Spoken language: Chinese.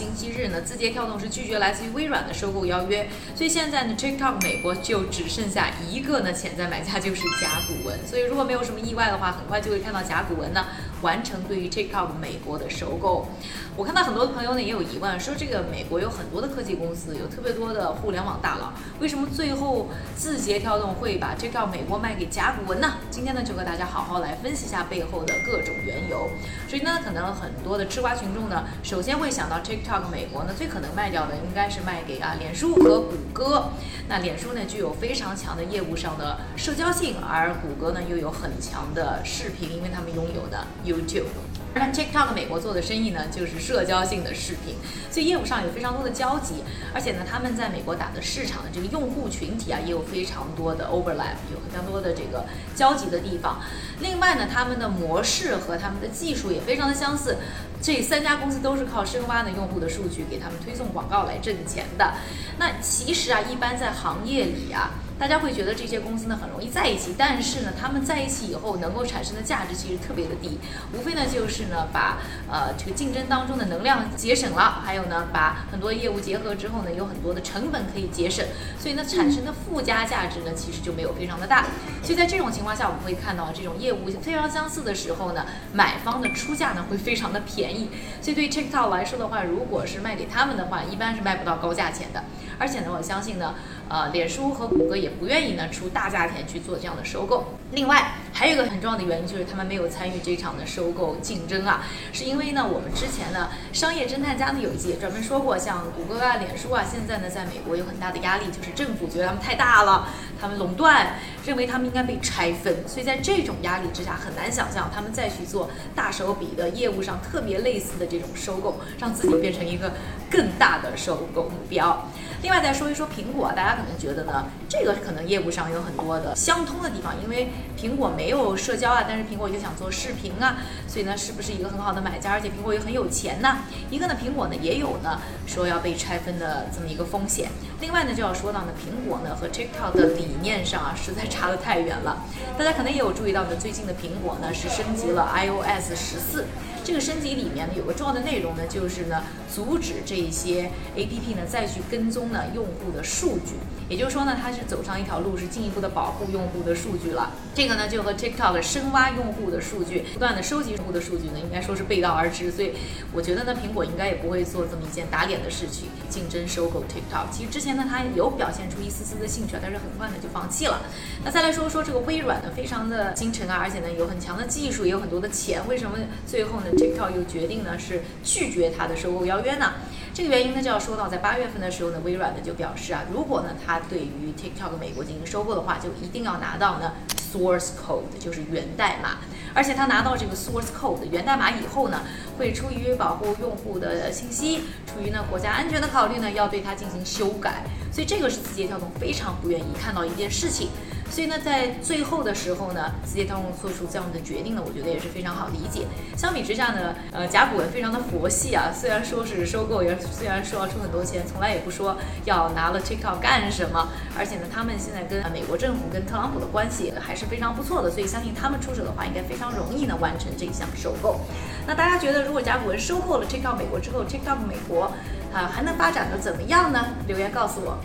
星期日呢，字节跳动是拒绝来自于微软的收购邀约，所以现在呢，TikTok 美国就只剩下一个呢潜在买家，就是甲骨文。所以如果没有什么意外的话，很快就会看到甲骨文呢完成对于 TikTok 美国的收购。我看到很多朋友呢也有疑问，说这个美国有很多的科技公司，有特别多的互联网大佬，为什么最后字节跳动会把 TikTok 美国卖给甲骨文呢？今天呢就和大家好好来分析一下背后的各种缘由。所以呢，可能很多的吃瓜群众呢，首先会想到 TikTok 美国呢最可能卖掉的应该是卖给啊脸书和谷歌。那脸书呢具有非常强的业务上的社交性，而谷歌呢又有很强的视频，因为他们拥有的 YouTube。那 TikTok 美国做的生意呢，就是社交性的视频，所以业务上有非常多的交集，而且呢，他们在美国打的市场的这个用户群体啊，也有非常多的 overlap，有非常多的这个交集的地方。另外呢，他们的模式和他们的技术也非常的相似，这三家公司都是靠深挖呢用户的数据，给他们推送广告来挣钱的。那其实啊，一般在行业里啊。大家会觉得这些公司呢很容易在一起，但是呢，他们在一起以后能够产生的价值其实特别的低，无非呢就是呢把呃这个竞争当中的能量节省了，还有呢把很多业务结合之后呢有很多的成本可以节省，所以呢产生的附加价值呢其实就没有非常的大。所以在这种情况下，我们会看到这种业务非常相似的时候呢，买方的出价呢会非常的便宜。所以对 TikTok 来说的话，如果是卖给他们的话，一般是卖不到高价钱的。而且呢，我相信呢，呃，脸书和谷歌也不愿意呢出大价钱去做这样的收购。另外，还有一个很重要的原因就是他们没有参与这场的收购竞争啊，是因为呢，我们之前呢，商业侦探家呢有一集也专门说过，像谷歌啊、脸书啊，现在呢，在美国有很大的压力，就是政府觉得他们太大了，他们垄断，认为他们应该被拆分，所以在这种压力之下，很难想象他们再去做大手笔的业务上特别类似的这种收购，让自己变成一个更大的收购目标。另外再说一说苹果，大家可能觉得呢，这个可能业务上有很多的相通的地方，因为苹果没有社交啊，但是苹果就想做视频啊，所以呢，是不是一个很好的买家？而且苹果又很有钱呢。一个呢，苹果呢也有呢说要被拆分的这么一个风险。另外呢，就要说到呢，苹果呢和 TikTok 的理念上啊，实在差得太远了。大家可能也有注意到呢，最近的苹果呢是升级了 iOS 十四。这个升级里面呢有个重要的内容呢，就是呢阻止这些 APP 呢再去跟踪呢用户的数据，也就是说呢它是走上一条路，是进一步的保护用户的数据了。这个呢就和 TikTok 深挖用户的数据，不断的收集用户的数据呢，应该说是背道而驰。所以我觉得呢苹果应该也不会做这么一件打脸的事情竞争收购 TikTok。其实之前呢它有表现出一丝丝的兴趣，但是很快呢就放弃了。那再来说说这个微软呢，非常的精诚啊，而且呢有很强的技术，也有很多的钱，为什么最后呢？TikTok 又决定呢是拒绝它的收购邀约呢？这个原因呢就要说到，在八月份的时候呢，微软呢就表示啊，如果呢它对于 TikTok 美国进行收购的话，就一定要拿到呢 source code，就是源代码。而且他拿到这个 source code 源代码以后呢，会出于保护用户的信息，出于呢国家安全的考虑呢，要对它进行修改。所以这个是字节跳动非常不愿意看到一件事情。所以呢，在最后的时候呢，字节跳动做出这样的决定呢，我觉得也是非常好理解。相比之下呢，呃，甲骨文非常的佛系啊，虽然说是收购，也虽然说要出很多钱，从来也不说要拿了 TikTok 干什么。而且呢，他们现在跟美国政府、跟特朗普的关系还是非常不错的，所以相信他们出手的话，应该非常容易呢完成这项收购。那大家觉得，如果甲骨文收购了 TikTok 美国之后，TikTok 美国啊还能发展的怎么样呢？留言告诉我。